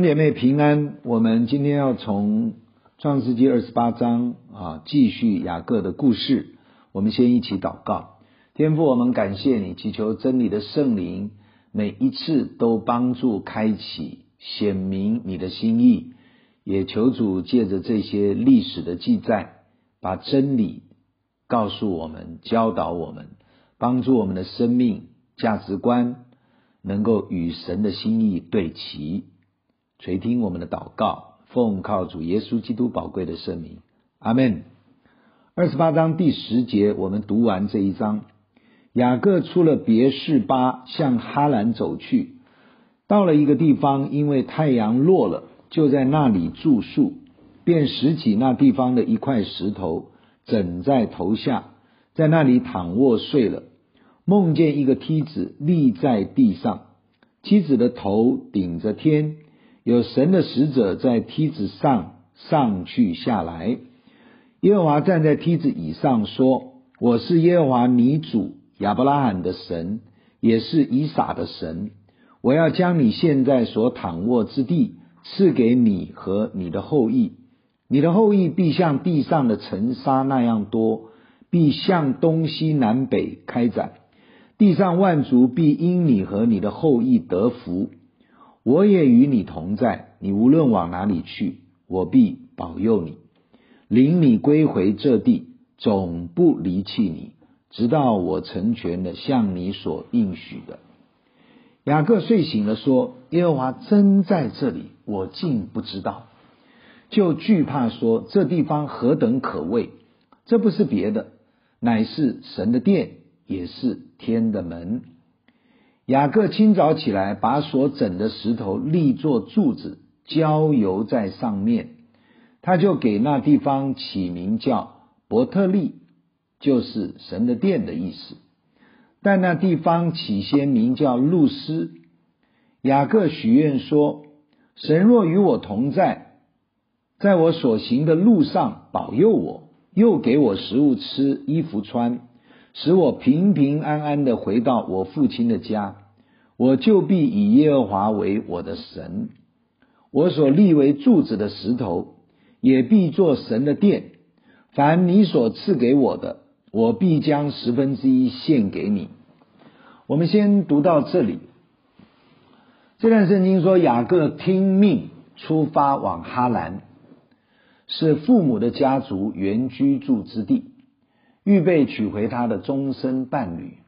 兄姐妹平安，我们今天要从创世纪二十八章啊继续雅各的故事。我们先一起祷告，天父，我们感谢你，祈求真理的圣灵每一次都帮助开启显明你的心意，也求主借着这些历史的记载，把真理告诉我们，教导我们，帮助我们的生命价值观能够与神的心意对齐。垂听我们的祷告，奉靠主耶稣基督宝贵的圣名，阿门。二十八章第十节，我们读完这一章。雅各出了别是巴，向哈兰走去，到了一个地方，因为太阳落了，就在那里住宿，便拾起那地方的一块石头，枕在头下，在那里躺卧睡了。梦见一个梯子立在地上，梯子的头顶着天。有神的使者在梯子上上去下来，耶和华站在梯子以上说：“我是耶和华你主亚伯拉罕的神，也是以撒的神。我要将你现在所躺卧之地赐给你和你的后裔，你的后裔必像地上的尘沙那样多，必向东西南北开展。地上万族必因你和你的后裔得福。”我也与你同在，你无论往哪里去，我必保佑你，领你归回这地，总不离弃你，直到我成全了向你所应许的。雅各睡醒了，说：“耶和华真在这里，我竟不知道。”就惧怕说：“这地方何等可畏！这不是别的，乃是神的殿，也是天的门。”雅各清早起来，把所整的石头立作柱子，浇油在上面。他就给那地方起名叫伯特利，就是神的殿的意思。但那地方起先名叫路斯。雅各许愿说：“神若与我同在，在我所行的路上保佑我，又给我食物吃，衣服穿。”使我平平安安的回到我父亲的家，我就必以耶和华为我的神，我所立为柱子的石头也必做神的殿。凡你所赐给我的，我必将十分之一献给你。我们先读到这里。这段圣经说，雅各听命出发往哈兰，是父母的家族原居住之地。预备娶回他的终身伴侣，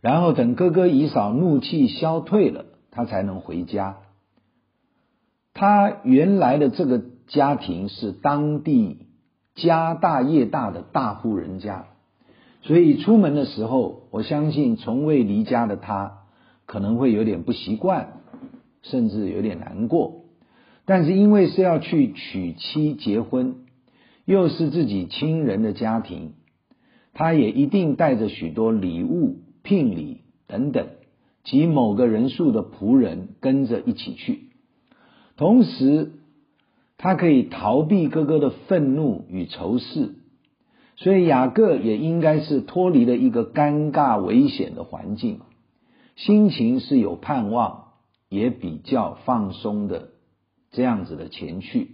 然后等哥哥以嫂怒气消退了，他才能回家。他原来的这个家庭是当地家大业大的大户人家，所以出门的时候，我相信从未离家的他可能会有点不习惯，甚至有点难过。但是因为是要去娶妻结婚，又是自己亲人的家庭。他也一定带着许多礼物、聘礼等等，及某个人数的仆人跟着一起去。同时，他可以逃避哥哥的愤怒与仇视，所以雅各也应该是脱离了一个尴尬、危险的环境，心情是有盼望，也比较放松的这样子的前去。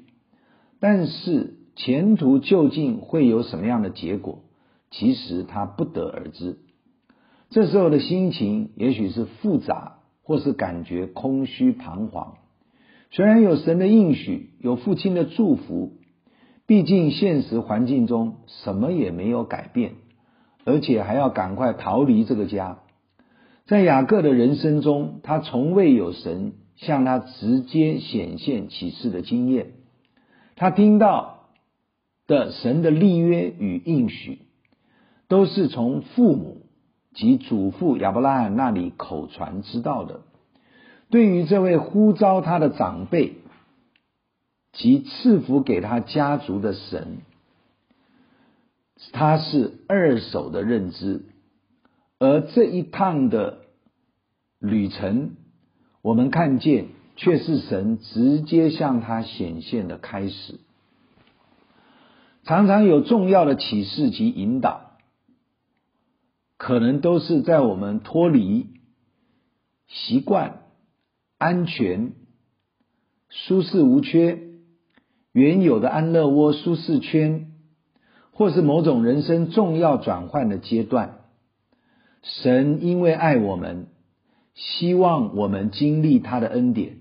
但是前途究竟会有什么样的结果？其实他不得而知，这时候的心情也许是复杂，或是感觉空虚彷徨。虽然有神的应许，有父亲的祝福，毕竟现实环境中什么也没有改变，而且还要赶快逃离这个家。在雅各的人生中，他从未有神向他直接显现启示的经验，他听到的神的立约与应许。都是从父母及祖父亚伯拉罕那里口传知道的。对于这位呼召他的长辈及赐福给他家族的神，他是二手的认知。而这一趟的旅程，我们看见却是神直接向他显现的开始。常常有重要的启示及引导。可能都是在我们脱离习惯、安全舒适无缺、原有的安乐窝、舒适圈，或是某种人生重要转换的阶段，神因为爱我们，希望我们经历他的恩典，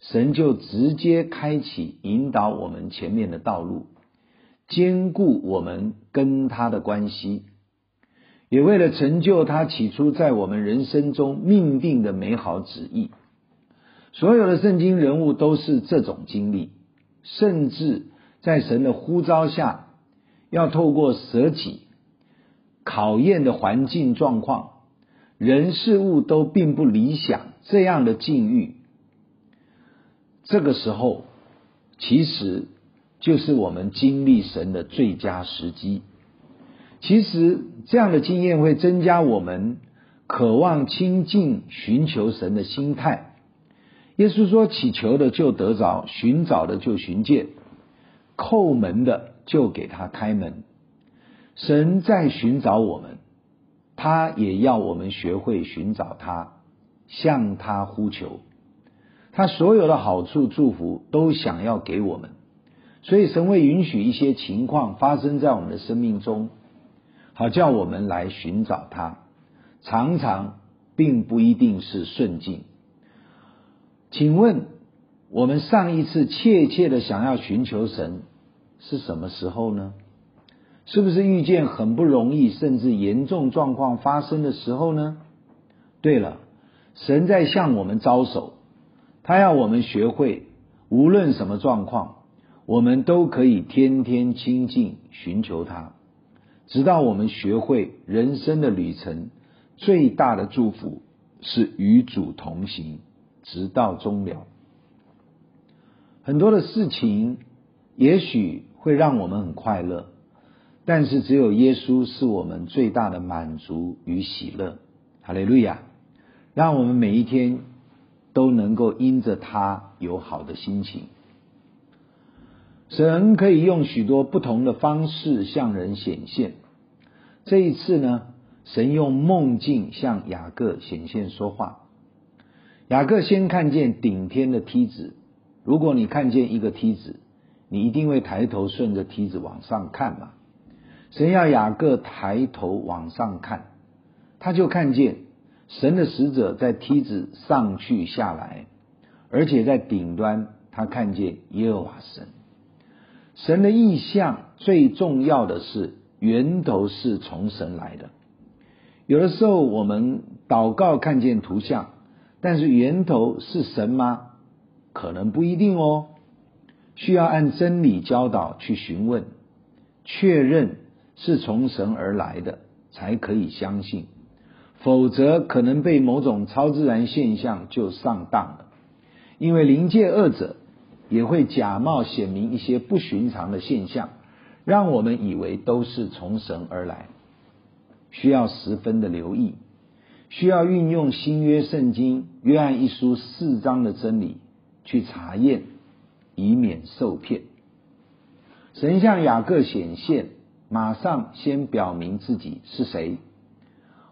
神就直接开启引导我们前面的道路，兼顾我们跟他的关系。也为了成就他起初在我们人生中命定的美好旨意，所有的圣经人物都是这种经历，甚至在神的呼召下，要透过舍己、考验的环境状况、人事物都并不理想这样的境遇，这个时候其实就是我们经历神的最佳时机。其实这样的经验会增加我们渴望亲近、寻求神的心态。耶稣说：“祈求的就得着，寻找的就寻见，叩门的就给他开门。”神在寻找我们，他也要我们学会寻找他，向他呼求。他所有的好处、祝福都想要给我们，所以神会允许一些情况发生在我们的生命中。好叫我们来寻找他，常常并不一定是顺境。请问，我们上一次切切的想要寻求神是什么时候呢？是不是遇见很不容易，甚至严重状况发生的时候呢？对了，神在向我们招手，他要我们学会，无论什么状况，我们都可以天天亲近寻求他。直到我们学会人生的旅程，最大的祝福是与主同行，直到终了。很多的事情也许会让我们很快乐，但是只有耶稣是我们最大的满足与喜乐。哈利路亚！让我们每一天都能够因着他有好的心情。神可以用许多不同的方式向人显现。这一次呢，神用梦境向雅各显现说话。雅各先看见顶天的梯子。如果你看见一个梯子，你一定会抬头顺着梯子往上看嘛。神要雅各抬头往上看，他就看见神的使者在梯子上去下来，而且在顶端，他看见耶和华神。神的意象最重要的是源头是从神来的。有的时候我们祷告看见图像，但是源头是神吗？可能不一定哦。需要按真理教导去询问，确认是从神而来的，才可以相信。否则可能被某种超自然现象就上当了。因为灵界恶者也会假冒显明一些不寻常的现象。让我们以为都是从神而来，需要十分的留意，需要运用新约圣经约翰一书四章的真理去查验，以免受骗。神向雅各显现，马上先表明自己是谁。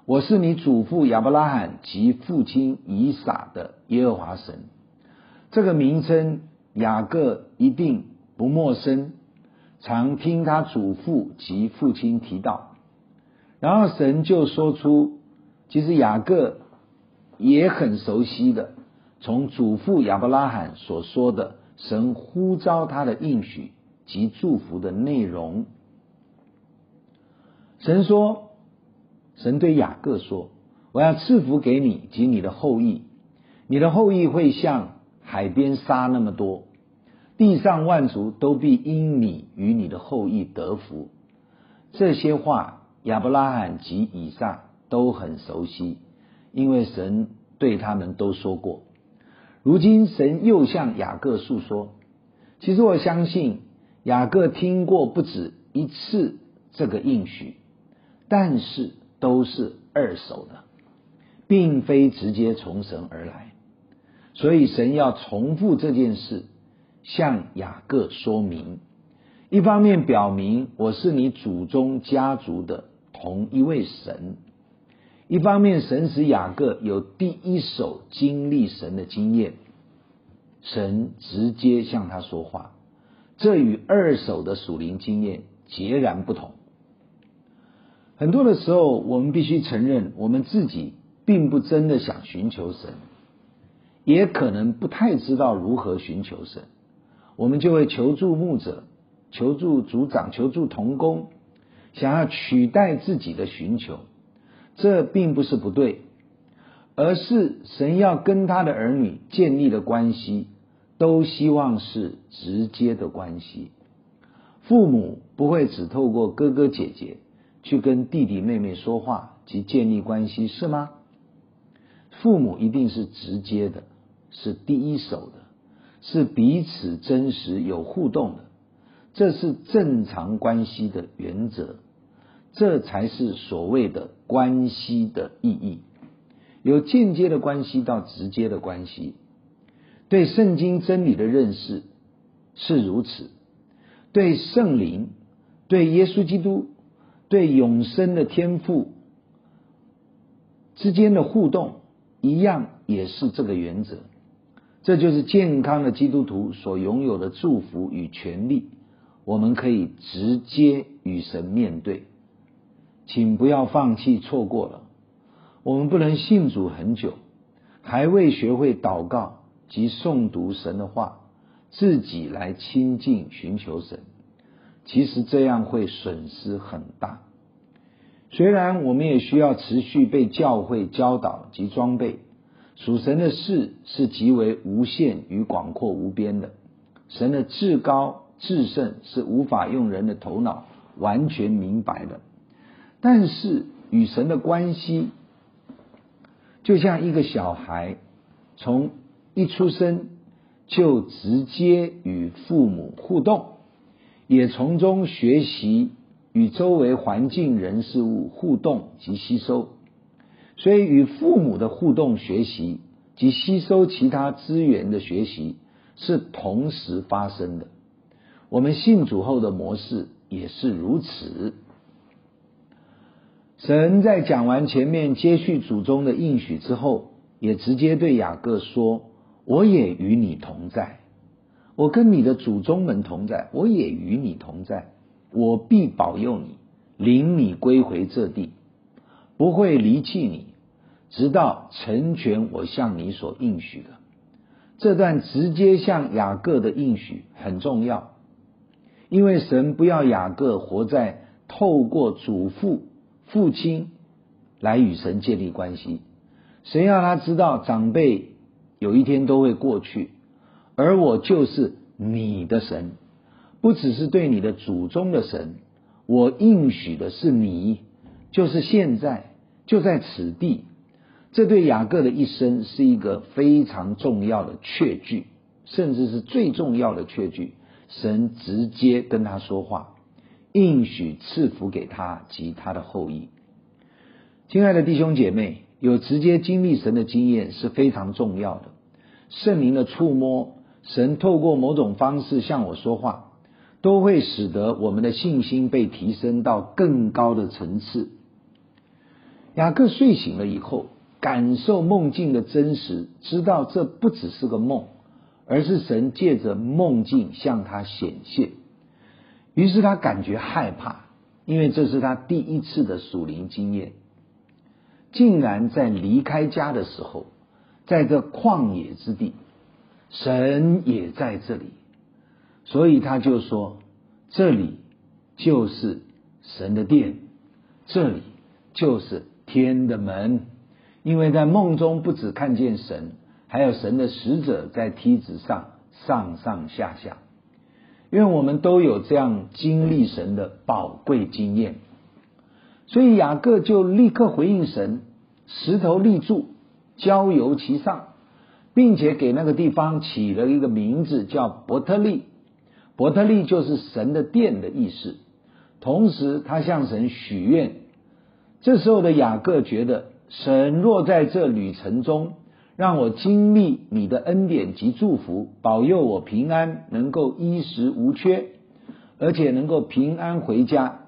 我是你祖父亚伯拉罕及父亲以撒的耶和华神。这个名称雅各一定不陌生。常听他祖父及父亲提到，然后神就说出，其实雅各也很熟悉的，从祖父亚伯拉罕所说的神呼召他的应许及祝福的内容。神说，神对雅各说：“我要赐福给你及你的后裔，你的后裔会像海边沙那么多。”地上万族都必因你与你的后裔得福。这些话，亚伯拉罕及以撒都很熟悉，因为神对他们都说过。如今神又向雅各诉说。其实我相信雅各听过不止一次这个应许，但是都是二手的，并非直接从神而来。所以神要重复这件事。向雅各说明，一方面表明我是你祖宗家族的同一位神，一方面神使雅各有第一手经历神的经验。神直接向他说话，这与二手的属灵经验截然不同。很多的时候，我们必须承认，我们自己并不真的想寻求神，也可能不太知道如何寻求神，我们就会求助牧者、求助组长、求助同工，想要取代自己的寻求。这并不是不对，而是神要跟他的儿女建立的关系，都希望是直接的关系。父母不会只透过哥哥姐姐去跟弟弟妹妹说话及建立关系，是吗？父母一定是直接的，是第一手的，是彼此真实有互动的，这是正常关系的原则。这才是所谓的关系的意义，有间接的关系到直接的关系。对圣经真理的认识是如此，对圣灵、对耶稣基督、对永生的天赋之间的互动，一样也是这个原则。这就是健康的基督徒所拥有的祝福与权利，我们可以直接与神面对。请不要放弃，错过了。我们不能信主很久，还未学会祷告及诵读神的话，自己来亲近寻求神。其实这样会损失很大。虽然我们也需要持续被教会教导及装备，属神的事是极为无限与广阔无边的。神的至高至圣是无法用人的头脑完全明白的。但是与神的关系，就像一个小孩从一出生就直接与父母互动，也从中学习与周围环境人事物互动及吸收。所以与父母的互动学习及吸收其他资源的学习是同时发生的。我们信主后的模式也是如此。神在讲完前面接续祖宗的应许之后，也直接对雅各说：“我也与你同在，我跟你的祖宗们同在，我也与你同在，我必保佑你，领你归回这地，不会离弃你，直到成全我向你所应许的。”这段直接向雅各的应许很重要，因为神不要雅各活在透过祖父。父亲来与神建立关系，神要他知道，长辈有一天都会过去，而我就是你的神，不只是对你的祖宗的神，我应许的是你，就是现在就在此地。这对雅各的一生是一个非常重要的确据，甚至是最重要的确据。神直接跟他说话。应许赐福给他及他的后裔。亲爱的弟兄姐妹，有直接经历神的经验是非常重要的。圣灵的触摸，神透过某种方式向我说话，都会使得我们的信心被提升到更高的层次。雅各睡醒了以后，感受梦境的真实，知道这不只是个梦，而是神借着梦境向他显现。于是他感觉害怕，因为这是他第一次的属灵经验，竟然在离开家的时候，在这旷野之地，神也在这里，所以他就说：“这里就是神的殿，这里就是天的门。”因为在梦中不只看见神，还有神的使者在梯子上上上下下。因为我们都有这样经历神的宝贵经验，所以雅各就立刻回应神：石头立柱，交由其上，并且给那个地方起了一个名字，叫伯特利。伯特利就是神的殿的意思。同时，他向神许愿。这时候的雅各觉得，神若在这旅程中，让我经历你的恩典及祝福，保佑我平安，能够衣食无缺，而且能够平安回家。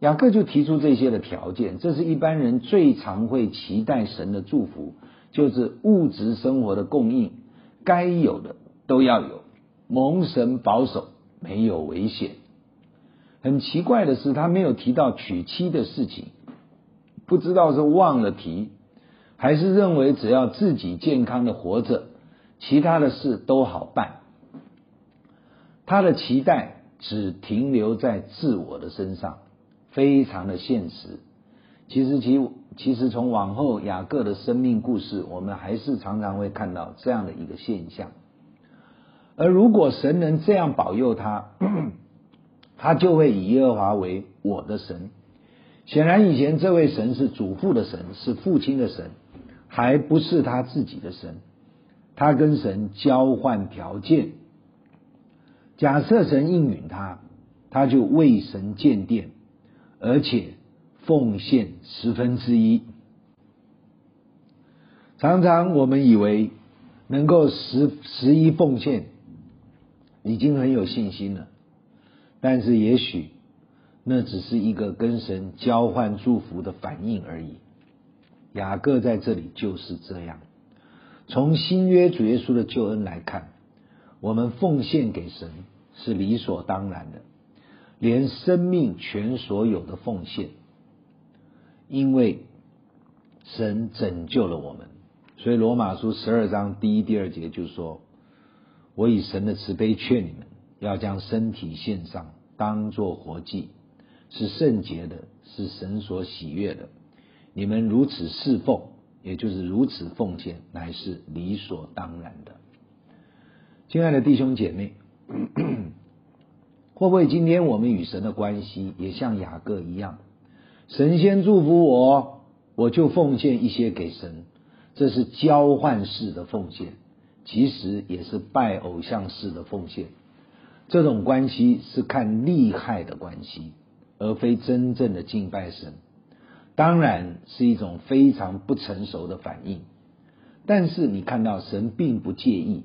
雅各就提出这些的条件，这是一般人最常会期待神的祝福，就是物质生活的供应，该有的都要有，蒙神保守，没有危险。很奇怪的是，他没有提到娶妻的事情，不知道是忘了提，还是认为只要自己健康的活着，其他的事都好办。他的期待只停留在自我的身上，非常的现实。其实其其实从往后雅各的生命故事，我们还是常常会看到这样的一个现象。而如果神能这样保佑他，他就会以耶和华为我的神。显然以前这位神是祖父的神，是父亲的神，还不是他自己的神。他跟神交换条件。假设神应允他，他就为神建殿，而且奉献十分之一。常常我们以为能够十十一奉献，已经很有信心了，但是也许那只是一个跟神交换祝福的反应而已。雅各在这里就是这样。从新约主耶稣的救恩来看。我们奉献给神是理所当然的，连生命全所有的奉献，因为神拯救了我们，所以罗马书十二章第一、第二节就说：“我以神的慈悲劝你们，要将身体献上，当作活祭，是圣洁的，是神所喜悦的。你们如此侍奉，也就是如此奉献，乃是理所当然的。”亲爱的弟兄姐妹，会不会今天我们与神的关系也像雅各一样？神先祝福我，我就奉献一些给神，这是交换式的奉献，其实也是拜偶像式的奉献。这种关系是看利害的关系，而非真正的敬拜神。当然是一种非常不成熟的反应，但是你看到神并不介意。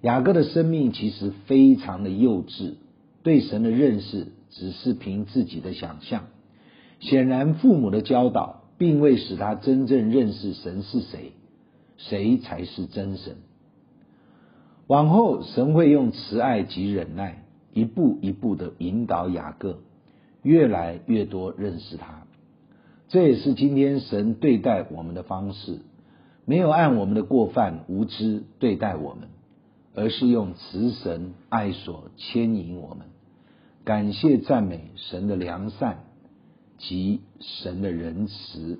雅各的生命其实非常的幼稚，对神的认识只是凭自己的想象。显然，父母的教导并未使他真正认识神是谁，谁才是真神。往后，神会用慈爱及忍耐，一步一步的引导雅各，越来越多认识他。这也是今天神对待我们的方式，没有按我们的过犯无知对待我们。而是用慈神爱所牵引我们，感谢赞美神的良善及神的仁慈。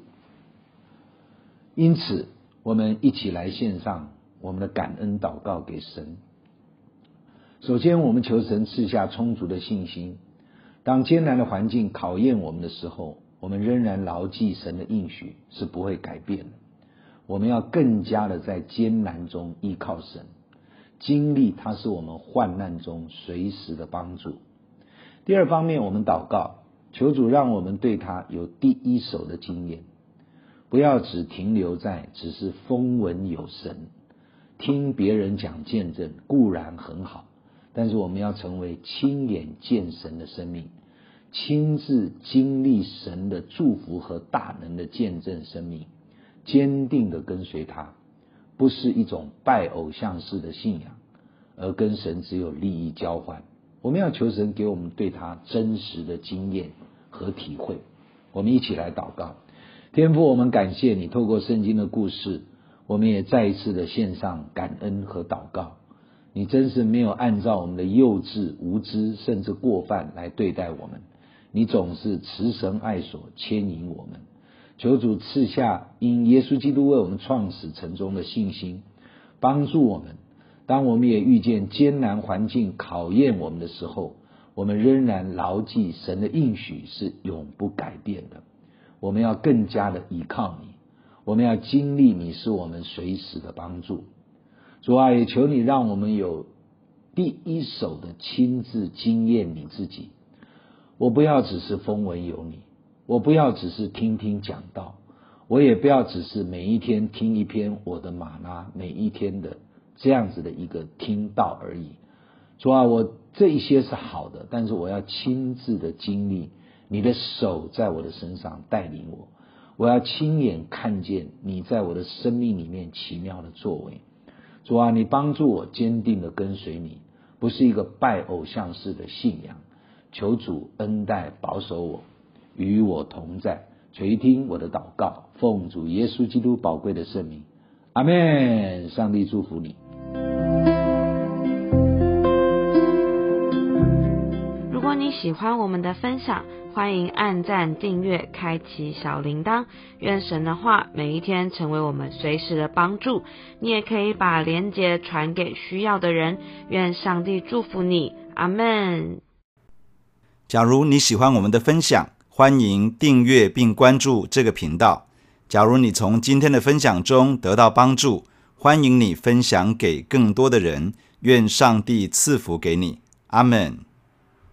因此，我们一起来献上我们的感恩祷告给神。首先，我们求神赐下充足的信心，当艰难的环境考验我们的时候，我们仍然牢记神的应许是不会改变的。我们要更加的在艰难中依靠神。经历他是我们患难中随时的帮助。第二方面，我们祷告，求主让我们对他有第一手的经验，不要只停留在只是风闻有神，听别人讲见证固然很好，但是我们要成为亲眼见神的生命，亲自经历神的祝福和大能的见证生命，坚定的跟随他。不是一种拜偶像式的信仰，而跟神只有利益交换。我们要求神给我们对他真实的经验和体会。我们一起来祷告，天父，我们感谢你透过圣经的故事，我们也再一次的献上感恩和祷告。你真是没有按照我们的幼稚、无知甚至过犯来对待我们，你总是慈神爱所牵引我们。求主赐下因耶稣基督为我们创始成终的信心，帮助我们。当我们也遇见艰难环境考验我们的时候，我们仍然牢记神的应许是永不改变的。我们要更加的依靠你，我们要经历你是我们随时的帮助。主啊，也求你让我们有第一手的亲自经验你自己。我不要只是风闻有你。我不要只是听听讲道，我也不要只是每一天听一篇我的马拉，每一天的这样子的一个听道而已。主啊，我这一些是好的，但是我要亲自的经历你的手在我的身上带领我，我要亲眼看见你在我的生命里面奇妙的作为。主啊，你帮助我坚定的跟随你，不是一个拜偶像式的信仰。求主恩待保守我，与我同在，垂听我的祷告，奉主耶稣基督宝贵的圣名，阿门。上帝祝福你。喜欢我们的分享，欢迎按赞、订阅、开启小铃铛。愿神的话每一天成为我们随时的帮助。你也可以把连结传给需要的人。愿上帝祝福你，阿门。假如你喜欢我们的分享，欢迎订阅并关注这个频道。假如你从今天的分享中得到帮助，欢迎你分享给更多的人。愿上帝赐福给你，阿门。